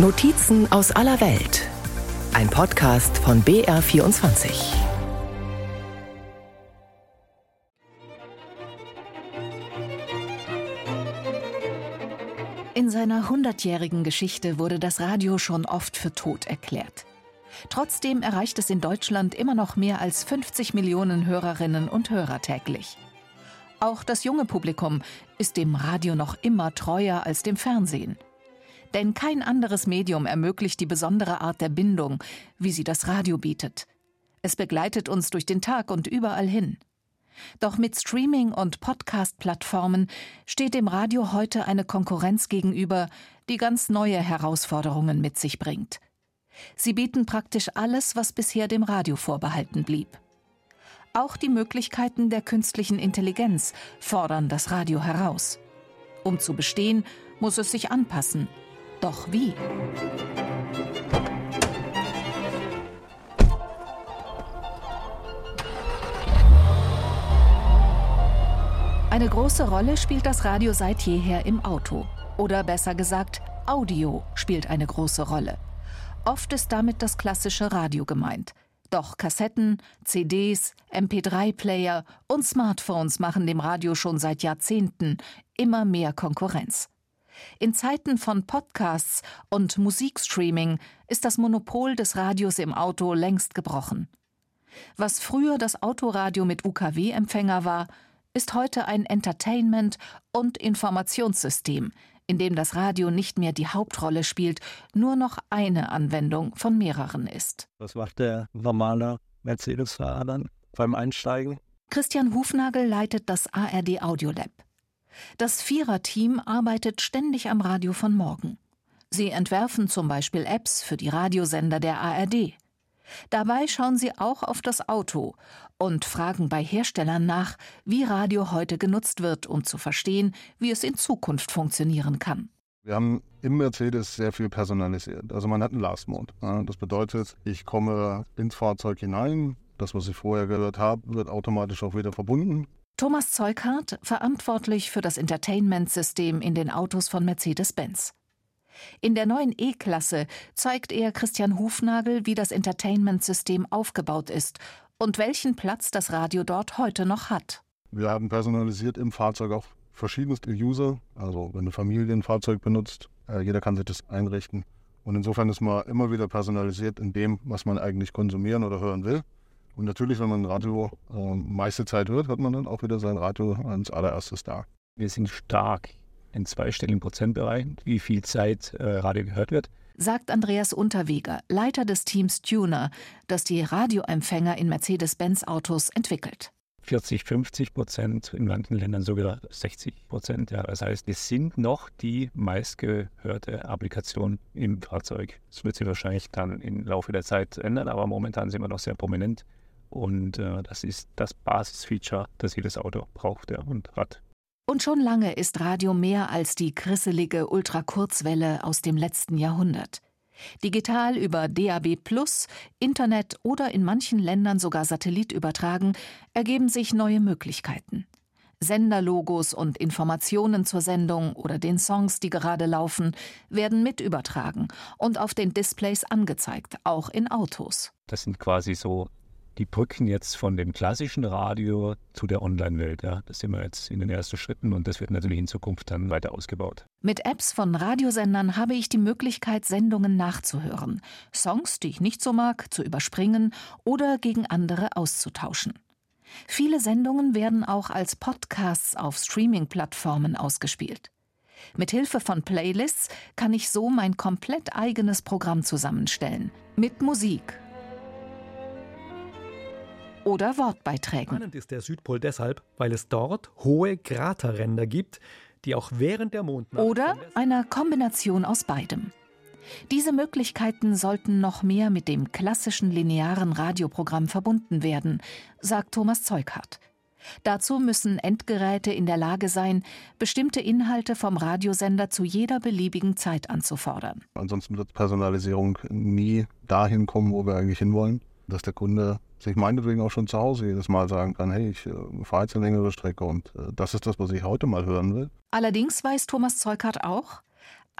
Notizen aus aller Welt. Ein Podcast von BR24. In seiner hundertjährigen Geschichte wurde das Radio schon oft für tot erklärt. Trotzdem erreicht es in Deutschland immer noch mehr als 50 Millionen Hörerinnen und Hörer täglich. Auch das junge Publikum ist dem Radio noch immer treuer als dem Fernsehen. Denn kein anderes Medium ermöglicht die besondere Art der Bindung, wie sie das Radio bietet. Es begleitet uns durch den Tag und überall hin. Doch mit Streaming- und Podcast-Plattformen steht dem Radio heute eine Konkurrenz gegenüber, die ganz neue Herausforderungen mit sich bringt. Sie bieten praktisch alles, was bisher dem Radio vorbehalten blieb. Auch die Möglichkeiten der künstlichen Intelligenz fordern das Radio heraus. Um zu bestehen, muss es sich anpassen. Doch wie? Eine große Rolle spielt das Radio seit jeher im Auto. Oder besser gesagt, Audio spielt eine große Rolle. Oft ist damit das klassische Radio gemeint. Doch Kassetten, CDs, MP3-Player und Smartphones machen dem Radio schon seit Jahrzehnten immer mehr Konkurrenz. In Zeiten von Podcasts und Musikstreaming ist das Monopol des Radios im Auto längst gebrochen. Was früher das Autoradio mit UKW-Empfänger war, ist heute ein Entertainment- und Informationssystem, in dem das Radio nicht mehr die Hauptrolle spielt, nur noch eine Anwendung von mehreren ist. Was macht der normale Mercedes-Fahrer dann beim Einsteigen? Christian Hufnagel leitet das ARD Audiolab. Das Viererteam arbeitet ständig am Radio von morgen. Sie entwerfen zum Beispiel Apps für die Radiosender der ARD. Dabei schauen sie auch auf das Auto und fragen bei Herstellern nach, wie Radio heute genutzt wird, um zu verstehen, wie es in Zukunft funktionieren kann. Wir haben im Mercedes sehr viel personalisiert. Also man hat einen Last Mode. Das bedeutet, ich komme ins Fahrzeug hinein. Das, was ich vorher gehört habe, wird automatisch auch wieder verbunden. Thomas Zeughardt, verantwortlich für das Entertainment-System in den Autos von Mercedes-Benz. In der neuen E-Klasse zeigt er Christian Hufnagel, wie das Entertainment-System aufgebaut ist und welchen Platz das Radio dort heute noch hat. Wir haben personalisiert im Fahrzeug auch verschiedenste User. Also wenn eine Familie ein Fahrzeug benutzt, äh, jeder kann sich das einrichten. Und insofern ist man immer wieder personalisiert in dem, was man eigentlich konsumieren oder hören will. Und natürlich, wenn man ein Radio äh, meiste Zeit hört, hat man dann auch wieder sein Radio als allererstes da. Wir sind stark in zweistelligen Prozentbereichen, wie viel Zeit äh, Radio gehört wird. Sagt Andreas Unterweger, Leiter des Teams Tuner, das die Radioempfänger in Mercedes-Benz-Autos entwickelt. 40, 50 Prozent, in manchen Ländern sogar 60 Prozent. Ja, das heißt, es sind noch die meistgehörte Applikation im Fahrzeug. Das wird sich wahrscheinlich dann im Laufe der Zeit ändern, aber momentan sind wir noch sehr prominent. Und äh, das ist das Basisfeature, das jedes Auto braucht ja, und hat. Und schon lange ist Radio mehr als die krisselige Ultrakurzwelle aus dem letzten Jahrhundert. Digital über DAB Internet oder in manchen Ländern sogar Satellit übertragen, ergeben sich neue Möglichkeiten. Senderlogos und Informationen zur Sendung oder den Songs, die gerade laufen, werden mit übertragen und auf den Displays angezeigt, auch in Autos. Das sind quasi so die Brücken jetzt von dem klassischen Radio zu der Online-Welt. Ja. Das sind wir jetzt in den ersten Schritten und das wird natürlich in Zukunft dann weiter ausgebaut. Mit Apps von Radiosendern habe ich die Möglichkeit, Sendungen nachzuhören, Songs, die ich nicht so mag, zu überspringen oder gegen andere auszutauschen. Viele Sendungen werden auch als Podcasts auf Streaming-Plattformen ausgespielt. Mit Hilfe von Playlists kann ich so mein komplett eigenes Programm zusammenstellen. Mit Musik, oder Wortbeiträgen. Spannend ist der Südpol deshalb, weil es dort hohe Kraterränder gibt, die auch während der Mondnacht oder einer Kombination aus beidem. Diese Möglichkeiten sollten noch mehr mit dem klassischen linearen Radioprogramm verbunden werden, sagt Thomas Zeughardt. Dazu müssen Endgeräte in der Lage sein, bestimmte Inhalte vom Radiosender zu jeder beliebigen Zeit anzufordern. Ansonsten wird Personalisierung nie dahin kommen, wo wir eigentlich hinwollen dass der Kunde sich meinetwegen auch schon zu Hause jedes Mal sagen kann, hey, ich äh, fahre jetzt eine längere Strecke und äh, das ist das, was ich heute mal hören will. Allerdings weiß Thomas Zeukart auch,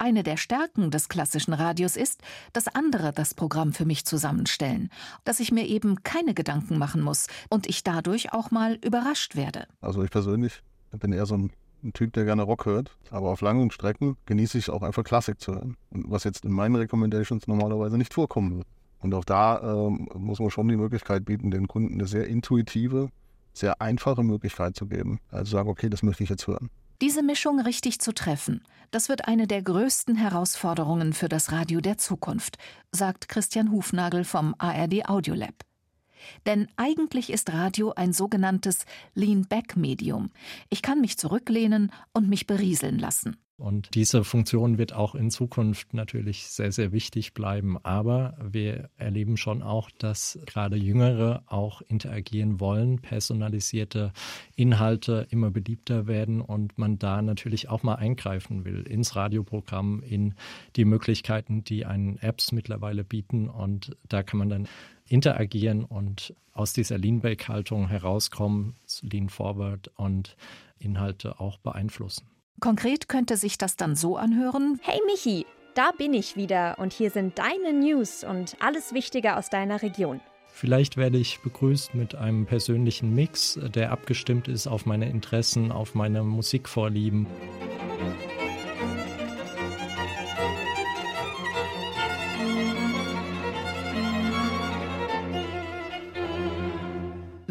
Eine der Stärken des klassischen Radios ist, dass andere das Programm für mich zusammenstellen, dass ich mir eben keine Gedanken machen muss und ich dadurch auch mal überrascht werde. Also ich persönlich bin eher so ein ein Typ, der gerne Rock hört, aber auf langen Strecken genieße ich es auch einfach Klassik zu hören. Was jetzt in meinen Recommendations normalerweise nicht vorkommen wird. Und auch da ähm, muss man schon die Möglichkeit bieten, den Kunden eine sehr intuitive, sehr einfache Möglichkeit zu geben. Also sagen, okay, das möchte ich jetzt hören. Diese Mischung richtig zu treffen, das wird eine der größten Herausforderungen für das Radio der Zukunft, sagt Christian Hufnagel vom ARD Audiolab. Denn eigentlich ist Radio ein sogenanntes Lean-Back-Medium. Ich kann mich zurücklehnen und mich berieseln lassen. Und diese Funktion wird auch in Zukunft natürlich sehr, sehr wichtig bleiben. Aber wir erleben schon auch, dass gerade Jüngere auch interagieren wollen, personalisierte Inhalte immer beliebter werden und man da natürlich auch mal eingreifen will ins Radioprogramm, in die Möglichkeiten, die einen Apps mittlerweile bieten. Und da kann man dann interagieren und aus dieser Lean-Back-Haltung herauskommen, Lean Forward und Inhalte auch beeinflussen. Konkret könnte sich das dann so anhören. Hey Michi, da bin ich wieder und hier sind deine News und alles Wichtige aus deiner Region. Vielleicht werde ich begrüßt mit einem persönlichen Mix, der abgestimmt ist auf meine Interessen, auf meine Musikvorlieben.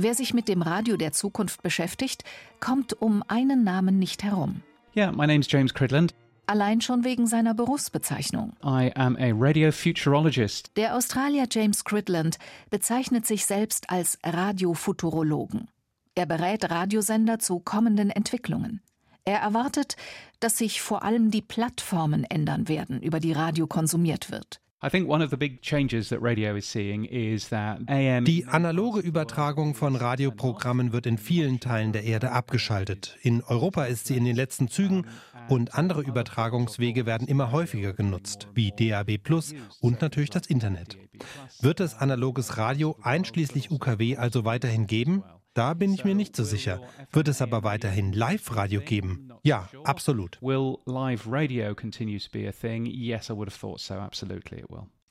Wer sich mit dem Radio der Zukunft beschäftigt, kommt um einen Namen nicht herum. Yeah, my name's James Cridland. Allein schon wegen seiner Berufsbezeichnung. I am a radio futurologist. Der Australier James Cridland bezeichnet sich selbst als Radiofuturologen. Er berät Radiosender zu kommenden Entwicklungen. Er erwartet, dass sich vor allem die Plattformen ändern werden, über die Radio konsumiert wird. Die analoge Übertragung von Radioprogrammen wird in vielen Teilen der Erde abgeschaltet. In Europa ist sie in den letzten Zügen und andere Übertragungswege werden immer häufiger genutzt, wie DAB Plus und natürlich das Internet. Wird es analoges Radio einschließlich UKW also weiterhin geben? Da bin ich mir nicht so sicher. Wird es aber weiterhin Live-Radio geben? Ja, absolut.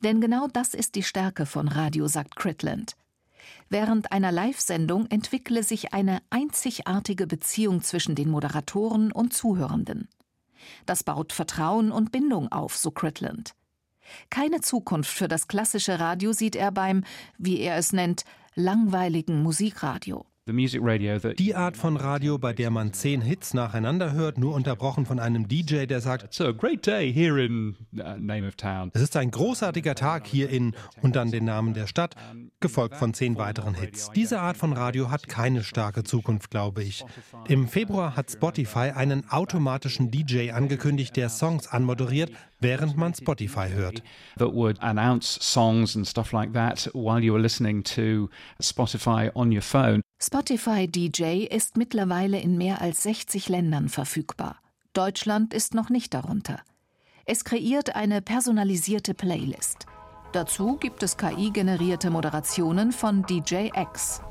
Denn genau das ist die Stärke von Radio, sagt Critland. Während einer Live-Sendung entwickle sich eine einzigartige Beziehung zwischen den Moderatoren und Zuhörenden. Das baut Vertrauen und Bindung auf, so Critland. Keine Zukunft für das klassische Radio sieht er beim, wie er es nennt, langweiligen Musikradio. Die Art von Radio, bei der man zehn Hits nacheinander hört, nur unterbrochen von einem DJ, der sagt, uh, es ist ein großartiger Tag hier in und dann den Namen der Stadt, gefolgt von zehn weiteren Hits. Diese Art von Radio hat keine starke Zukunft, glaube ich. Im Februar hat Spotify einen automatischen DJ angekündigt, der Songs anmoderiert, während man Spotify hört. That would announce songs and stuff like that while you were listening to Spotify on your phone. Spotify DJ ist mittlerweile in mehr als 60 Ländern verfügbar. Deutschland ist noch nicht darunter. Es kreiert eine personalisierte Playlist. Dazu gibt es KI-generierte Moderationen von DJ X.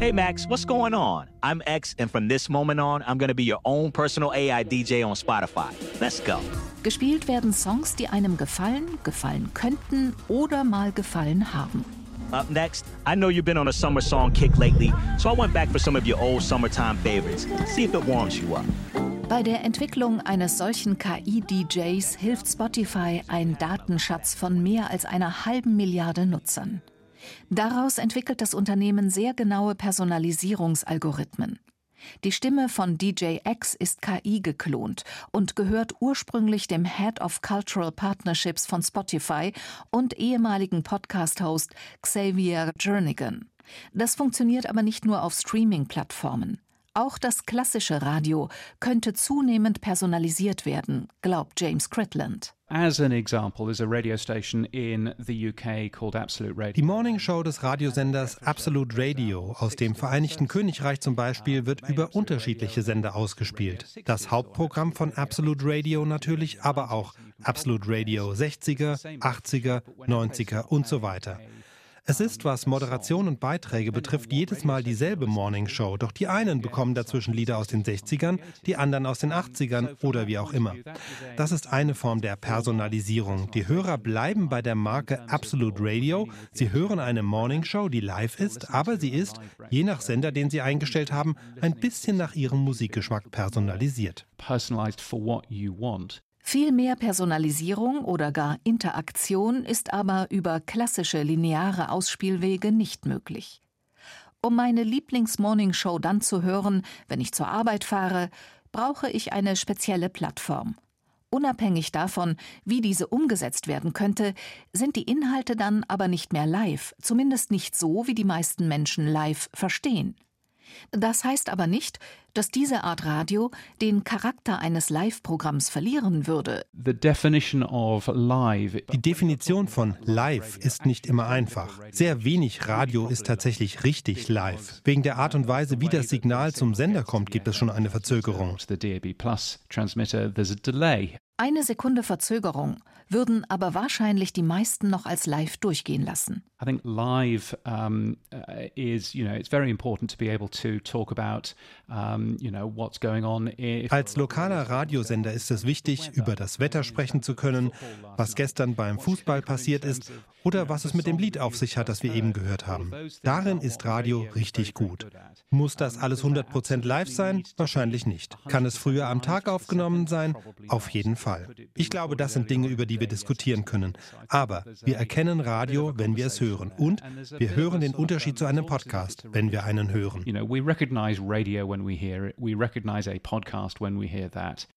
Hey Max, what's going on? I'm X, and from this moment on, I'm gonna be your own personal AI DJ on Spotify. Let's go. Gespielt werden Songs, die einem gefallen, gefallen könnten oder mal gefallen haben. Up next, I know you've been on a summer song kick lately, so I went back for some of your old summertime favorites. See if it warms you up. Bei der Entwicklung eines solchen KI-DJs hilft Spotify ein Datenschatz von mehr als einer halben Milliarde Nutzern. Daraus entwickelt das Unternehmen sehr genaue Personalisierungsalgorithmen. Die Stimme von DJ X ist KI geklont und gehört ursprünglich dem Head of Cultural Partnerships von Spotify und ehemaligen Podcast-Host Xavier Jernigan. Das funktioniert aber nicht nur auf Streaming-Plattformen. Auch das klassische Radio könnte zunehmend personalisiert werden, glaubt James Critland. As an example, there's a radio station in the UK called Absolute Radio. Die Morning Show des Radiosenders Absolute Radio aus dem Vereinigten Königreich zum Beispiel wird über unterschiedliche Sender ausgespielt. Das Hauptprogramm von Absolute Radio natürlich, aber auch Absolute Radio 60er, 80er, 90er und so weiter. Es ist, was Moderation und Beiträge betrifft, jedes Mal dieselbe Morning Show. Doch die einen bekommen dazwischen Lieder aus den 60ern, die anderen aus den 80ern oder wie auch immer. Das ist eine Form der Personalisierung. Die Hörer bleiben bei der Marke Absolute Radio. Sie hören eine Morning Show, die live ist, aber sie ist, je nach Sender, den sie eingestellt haben, ein bisschen nach ihrem Musikgeschmack personalisiert. Personalized for what you want. Viel mehr Personalisierung oder gar Interaktion ist aber über klassische lineare Ausspielwege nicht möglich. Um meine Lieblings-Morning-Show dann zu hören, wenn ich zur Arbeit fahre, brauche ich eine spezielle Plattform. Unabhängig davon, wie diese umgesetzt werden könnte, sind die Inhalte dann aber nicht mehr live, zumindest nicht so, wie die meisten Menschen live verstehen. Das heißt aber nicht, dass diese Art Radio den Charakter eines Live-Programms verlieren würde. Die Definition von live ist nicht immer einfach. Sehr wenig Radio ist tatsächlich richtig live. Wegen der Art und Weise, wie das Signal zum Sender kommt, gibt es schon eine Verzögerung. Eine Sekunde Verzögerung würden aber wahrscheinlich die meisten noch als live durchgehen lassen. I think live um, uh, is, you know, it's very important to be able to talk about, um, you know, what's going on. Als lokaler Radiosender ist es wichtig, über das Wetter sprechen zu können, was gestern beim Fußball passiert ist oder was es mit dem Lied auf sich hat, das wir eben gehört haben. Darin ist Radio richtig gut. Muss das alles 100% live sein? Wahrscheinlich nicht. Kann es früher am Tag aufgenommen sein? Auf jeden Fall. Ich glaube, das sind Dinge, über die wir diskutieren können. Aber wir erkennen Radio, wenn wir es hören. Und wir hören den Unterschied zu einem Podcast, wenn wir einen hören.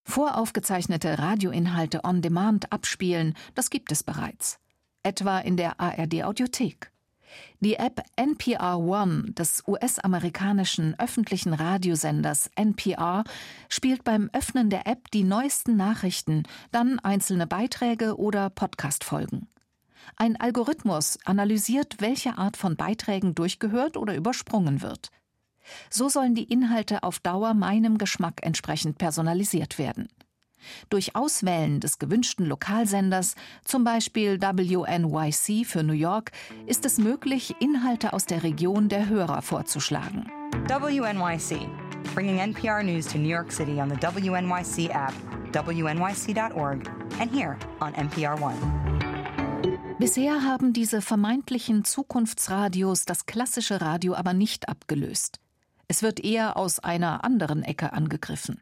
Voraufgezeichnete Radioinhalte on Demand abspielen, das gibt es bereits. Etwa in der ARD Audiothek. Die App NPR One des US-amerikanischen öffentlichen Radiosenders NPR spielt beim Öffnen der App die neuesten Nachrichten, dann einzelne Beiträge oder Podcast-Folgen. Ein Algorithmus analysiert, welche Art von Beiträgen durchgehört oder übersprungen wird. So sollen die Inhalte auf Dauer meinem Geschmack entsprechend personalisiert werden. Durch Auswählen des gewünschten Lokalsenders, zum Beispiel WNYC für New York, ist es möglich, Inhalte aus der Region der Hörer vorzuschlagen. WNYC, bringing NPR News to New York City on the WNYC app, wnyc.org and here on NPR One. Bisher haben diese vermeintlichen Zukunftsradios das klassische Radio aber nicht abgelöst. Es wird eher aus einer anderen Ecke angegriffen.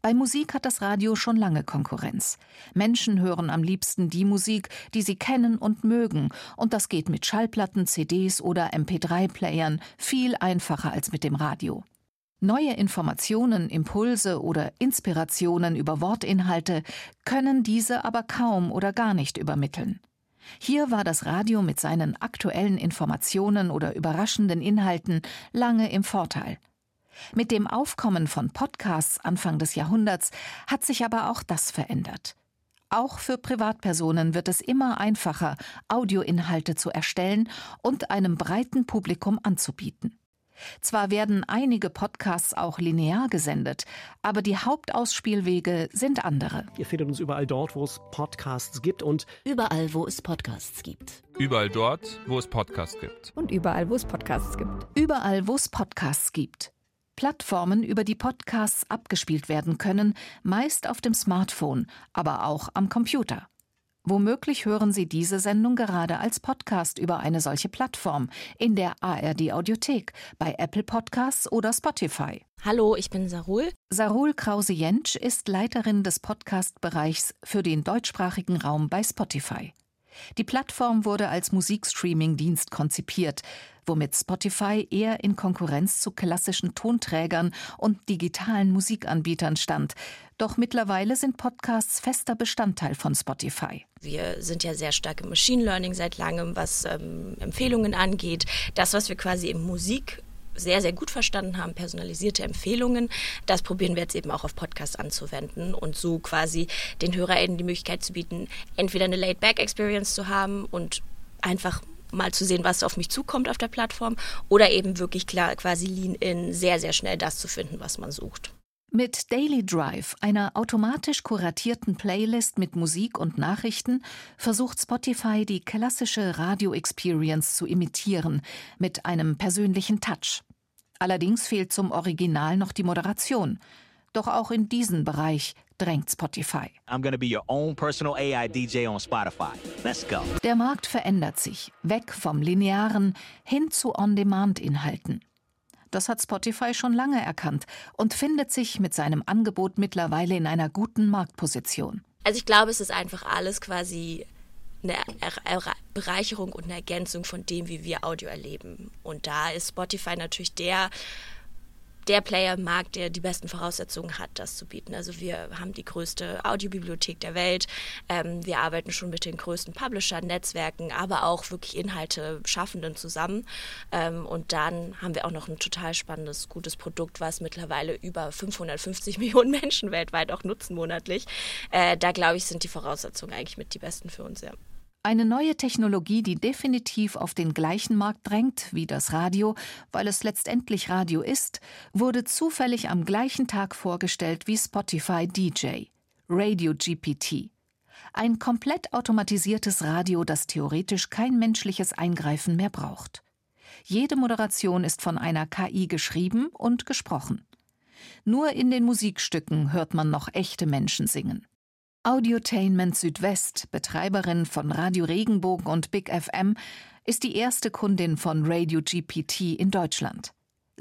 Bei Musik hat das Radio schon lange Konkurrenz. Menschen hören am liebsten die Musik, die sie kennen und mögen, und das geht mit Schallplatten, CDs oder MP3-Playern viel einfacher als mit dem Radio. Neue Informationen, Impulse oder Inspirationen über Wortinhalte können diese aber kaum oder gar nicht übermitteln. Hier war das Radio mit seinen aktuellen Informationen oder überraschenden Inhalten lange im Vorteil. Mit dem Aufkommen von Podcasts Anfang des Jahrhunderts hat sich aber auch das verändert. Auch für Privatpersonen wird es immer einfacher, Audioinhalte zu erstellen und einem breiten Publikum anzubieten. Zwar werden einige Podcasts auch linear gesendet, aber die Hauptausspielwege sind andere. Ihr findet uns überall dort, wo es Podcasts gibt und überall, wo es Podcasts gibt. Überall dort, wo es Podcasts gibt. Und überall, wo es Podcasts gibt. Überall, wo es Podcasts gibt. Plattformen, über die Podcasts abgespielt werden können, meist auf dem Smartphone, aber auch am Computer. Womöglich hören Sie diese Sendung gerade als Podcast über eine solche Plattform in der ARD Audiothek, bei Apple Podcasts oder Spotify. Hallo, ich bin Sarul. Sarul Krause-Jentsch ist Leiterin des Podcast-Bereichs für den deutschsprachigen Raum bei Spotify. Die Plattform wurde als Musikstreaming-Dienst konzipiert, womit Spotify eher in Konkurrenz zu klassischen Tonträgern und digitalen Musikanbietern stand. Doch mittlerweile sind Podcasts fester Bestandteil von Spotify. Wir sind ja sehr stark im Machine Learning seit langem, was ähm, Empfehlungen angeht. Das, was wir quasi im Musik sehr, sehr gut verstanden haben, personalisierte Empfehlungen. Das probieren wir jetzt eben auch auf Podcasts anzuwenden und so quasi den HörerInnen die Möglichkeit zu bieten, entweder eine Laid-Back-Experience zu haben und einfach mal zu sehen, was auf mich zukommt auf der Plattform oder eben wirklich klar quasi lean in, sehr, sehr schnell das zu finden, was man sucht. Mit Daily Drive, einer automatisch kuratierten Playlist mit Musik und Nachrichten, versucht Spotify die klassische Radio-Experience zu imitieren, mit einem persönlichen Touch. Allerdings fehlt zum Original noch die Moderation. Doch auch in diesen Bereich drängt Spotify. Der Markt verändert sich, weg vom linearen hin zu On-Demand-Inhalten. Das hat Spotify schon lange erkannt und findet sich mit seinem Angebot mittlerweile in einer guten Marktposition. Also ich glaube, es ist einfach alles quasi eine Bereicherung und eine Ergänzung von dem, wie wir Audio erleben. Und da ist Spotify natürlich der der Player im Markt, der die besten Voraussetzungen hat, das zu bieten. Also wir haben die größte Audiobibliothek der Welt. Ähm, wir arbeiten schon mit den größten Publishern, Netzwerken, aber auch wirklich Inhalte Schaffenden zusammen. Ähm, und dann haben wir auch noch ein total spannendes, gutes Produkt, was mittlerweile über 550 Millionen Menschen weltweit auch nutzen monatlich. Äh, da glaube ich, sind die Voraussetzungen eigentlich mit die besten für uns, ja. Eine neue Technologie, die definitiv auf den gleichen Markt drängt wie das Radio, weil es letztendlich Radio ist, wurde zufällig am gleichen Tag vorgestellt wie Spotify DJ, Radio GPT. Ein komplett automatisiertes Radio, das theoretisch kein menschliches Eingreifen mehr braucht. Jede Moderation ist von einer KI geschrieben und gesprochen. Nur in den Musikstücken hört man noch echte Menschen singen. Audiotainment Südwest, Betreiberin von Radio Regenbogen und Big FM, ist die erste Kundin von Radio GPT in Deutschland.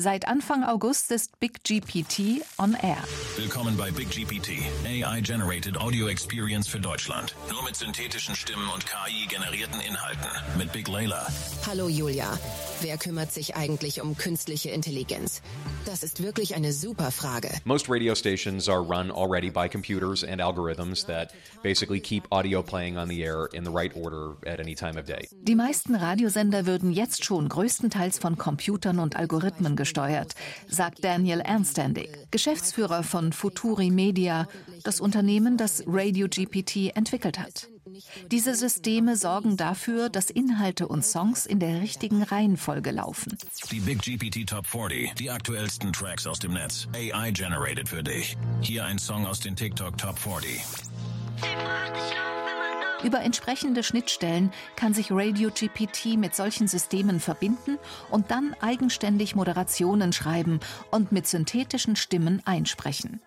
Seit Anfang August ist Big GPT on Air. Willkommen bei Big GPT, AI-generated Audio Experience für Deutschland. Nur mit synthetischen Stimmen und KI-generierten Inhalten. Mit Big Layla. Hallo Julia. Wer kümmert sich eigentlich um künstliche Intelligenz? Das ist wirklich eine super Frage. Most radio stations are run already by computers and algorithms that basically keep audio playing on the air in the right order at any time of day. Die meisten Radiosender würden jetzt schon größtenteils von Computern und Algorithmen gesteuert, sagt Daniel Ernstandig, Geschäftsführer von Futuri Media, das Unternehmen, das Radio GPT entwickelt hat. Diese Systeme sorgen dafür, dass Inhalte und Songs in der richtigen Reihenfolge laufen. Die Big GPT Top 40, die aktuellsten Tracks aus dem Netz, AI generated für dich. Hier ein Song aus den TikTok Top 40. Über entsprechende Schnittstellen kann sich Radio GPT mit solchen Systemen verbinden und dann eigenständig Moderationen schreiben und mit synthetischen Stimmen einsprechen.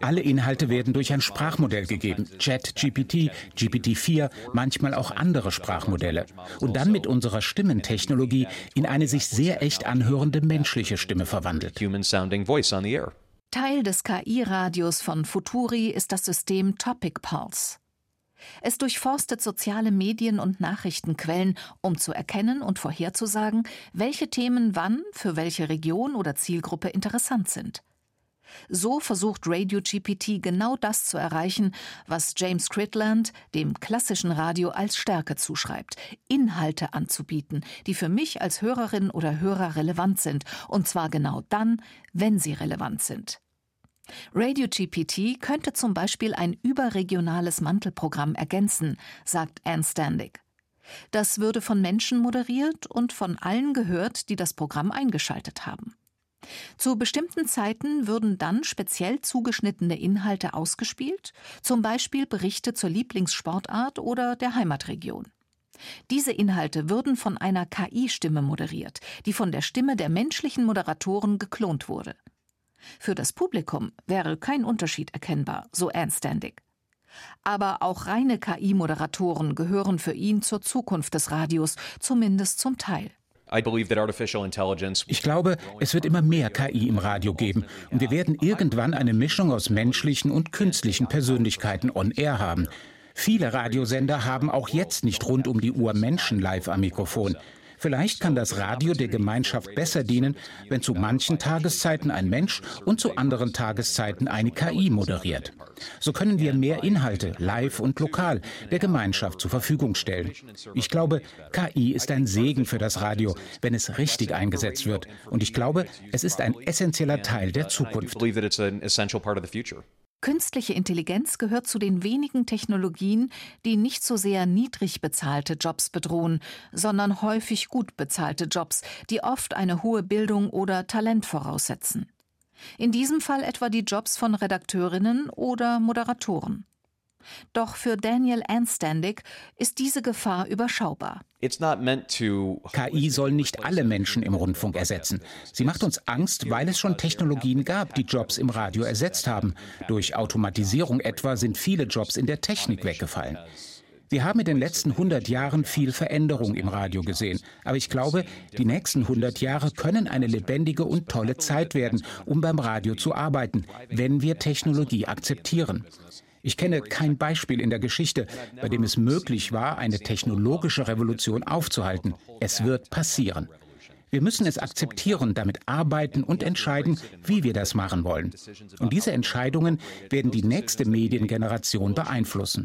Alle Inhalte werden durch ein Sprachmodell gegeben, Chat-GPT, GPT-4, manchmal auch andere Sprachmodelle. Und dann mit unserer Stimmentechnologie in eine sich sehr echt anhörende menschliche Stimme verwandelt. Teil des KI-Radios von Futuri ist das System Topic Pulse. Es durchforstet soziale Medien und Nachrichtenquellen, um zu erkennen und vorherzusagen, welche Themen wann für welche Region oder Zielgruppe interessant sind. So versucht Radio GPT genau das zu erreichen, was James Critland dem klassischen Radio als Stärke zuschreibt, Inhalte anzubieten, die für mich als Hörerin oder Hörer relevant sind, und zwar genau dann, wenn sie relevant sind. Radio GPT könnte zum Beispiel ein überregionales Mantelprogramm ergänzen, sagt Anne Standig. Das würde von Menschen moderiert und von allen gehört, die das Programm eingeschaltet haben. Zu bestimmten Zeiten würden dann speziell zugeschnittene Inhalte ausgespielt, zum Beispiel Berichte zur Lieblingssportart oder der Heimatregion. Diese Inhalte würden von einer KI-Stimme moderiert, die von der Stimme der menschlichen Moderatoren geklont wurde. Für das Publikum wäre kein Unterschied erkennbar, so Anstandig. Aber auch reine KI-Moderatoren gehören für ihn zur Zukunft des Radios, zumindest zum Teil. Ich glaube, es wird immer mehr KI im Radio geben und wir werden irgendwann eine Mischung aus menschlichen und künstlichen Persönlichkeiten on air haben. Viele Radiosender haben auch jetzt nicht rund um die Uhr Menschen live am Mikrofon. Vielleicht kann das Radio der Gemeinschaft besser dienen, wenn zu manchen Tageszeiten ein Mensch und zu anderen Tageszeiten eine KI moderiert. So können wir mehr Inhalte, live und lokal, der Gemeinschaft zur Verfügung stellen. Ich glaube, KI ist ein Segen für das Radio, wenn es richtig eingesetzt wird. Und ich glaube, es ist ein essentieller Teil der Zukunft. Künstliche Intelligenz gehört zu den wenigen Technologien, die nicht so sehr niedrig bezahlte Jobs bedrohen, sondern häufig gut bezahlte Jobs, die oft eine hohe Bildung oder Talent voraussetzen. In diesem Fall etwa die Jobs von Redakteurinnen oder Moderatoren. Doch für Daniel Anstandig ist diese Gefahr überschaubar. KI soll nicht alle Menschen im Rundfunk ersetzen. Sie macht uns Angst, weil es schon Technologien gab, die Jobs im Radio ersetzt haben. Durch Automatisierung etwa sind viele Jobs in der Technik weggefallen. Wir haben in den letzten 100 Jahren viel Veränderung im Radio gesehen. Aber ich glaube, die nächsten 100 Jahre können eine lebendige und tolle Zeit werden, um beim Radio zu arbeiten, wenn wir Technologie akzeptieren. Ich kenne kein Beispiel in der Geschichte, bei dem es möglich war, eine technologische Revolution aufzuhalten. Es wird passieren. Wir müssen es akzeptieren, damit arbeiten und entscheiden, wie wir das machen wollen. Und diese Entscheidungen werden die nächste Mediengeneration beeinflussen.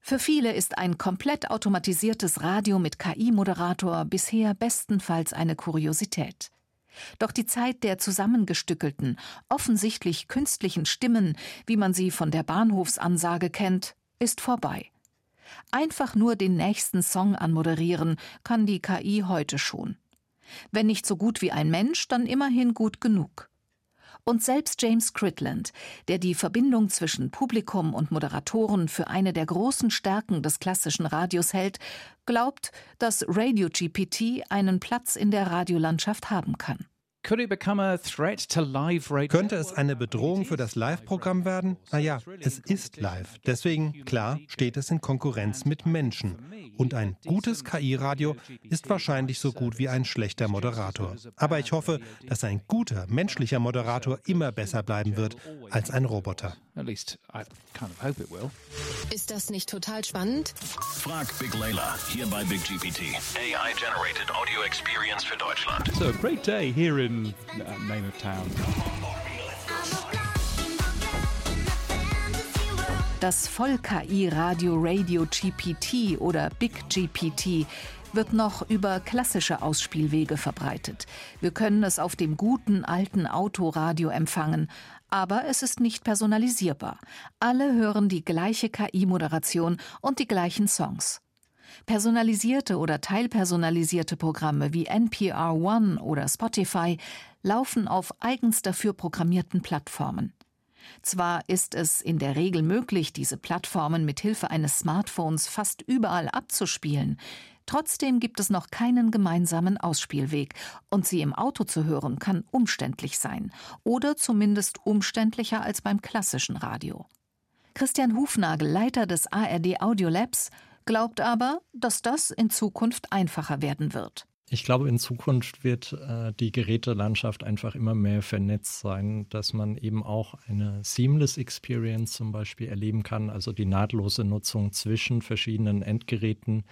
Für viele ist ein komplett automatisiertes Radio mit KI-Moderator bisher bestenfalls eine Kuriosität. Doch die Zeit der zusammengestückelten, offensichtlich künstlichen Stimmen, wie man sie von der Bahnhofsansage kennt, ist vorbei. Einfach nur den nächsten Song anmoderieren kann die KI heute schon. Wenn nicht so gut wie ein Mensch, dann immerhin gut genug. Und selbst James Critland, der die Verbindung zwischen Publikum und Moderatoren für eine der großen Stärken des klassischen Radios hält, glaubt, dass Radio GPT einen Platz in der Radiolandschaft haben kann. Könnte es eine Bedrohung für das Live-Programm werden? Naja, es ist live. Deswegen, klar, steht es in Konkurrenz mit Menschen. Und ein gutes KI-Radio ist wahrscheinlich so gut wie ein schlechter Moderator. Aber ich hoffe, dass ein guter menschlicher Moderator immer besser bleiben wird als ein Roboter. Ist das nicht total spannend? Frag Big Layla hier bei Big GPT. AI Generated Audio Experience für Deutschland. So a great day here in uh, name of town. Das Voll-KI-Radio Radio GPT oder Big GPT wird noch über klassische Ausspielwege verbreitet. Wir können es auf dem guten alten Autoradio empfangen, aber es ist nicht personalisierbar. Alle hören die gleiche KI-Moderation und die gleichen Songs. Personalisierte oder teilpersonalisierte Programme wie NPR One oder Spotify laufen auf eigens dafür programmierten Plattformen. Zwar ist es in der Regel möglich, diese Plattformen mit Hilfe eines Smartphones fast überall abzuspielen, trotzdem gibt es noch keinen gemeinsamen Ausspielweg, und sie im Auto zu hören kann umständlich sein oder zumindest umständlicher als beim klassischen Radio. Christian Hufnagel, Leiter des ARD Audio Labs, glaubt aber, dass das in Zukunft einfacher werden wird. Ich glaube, in Zukunft wird äh, die Gerätelandschaft einfach immer mehr vernetzt sein, dass man eben auch eine Seamless Experience zum Beispiel erleben kann, also die nahtlose Nutzung zwischen verschiedenen Endgeräten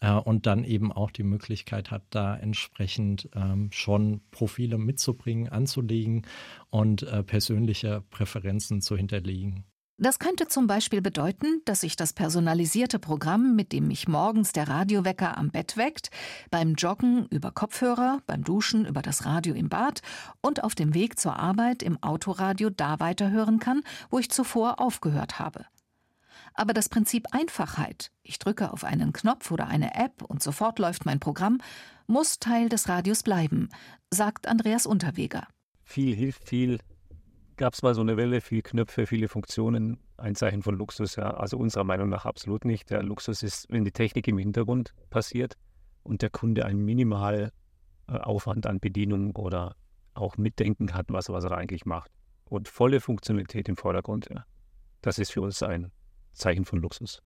äh, und dann eben auch die Möglichkeit hat, da entsprechend ähm, schon Profile mitzubringen, anzulegen und äh, persönliche Präferenzen zu hinterlegen. Das könnte zum Beispiel bedeuten, dass sich das personalisierte Programm, mit dem mich morgens der Radiowecker am Bett weckt, beim Joggen über Kopfhörer, beim Duschen über das Radio im Bad und auf dem Weg zur Arbeit im Autoradio da weiterhören kann, wo ich zuvor aufgehört habe. Aber das Prinzip Einfachheit, ich drücke auf einen Knopf oder eine App und sofort läuft mein Programm, muss Teil des Radios bleiben, sagt Andreas Unterweger. Viel hilft viel, gab es mal so eine Welle, viele Knöpfe, viele Funktionen, ein Zeichen von Luxus, ja. Also unserer Meinung nach absolut nicht. Der Luxus ist, wenn die Technik im Hintergrund passiert und der Kunde einen Minimalaufwand an Bedienung oder auch Mitdenken hat, was, was er eigentlich macht. Und volle Funktionalität im Vordergrund, ja. Das ist für uns ein Zeichen von Luxus.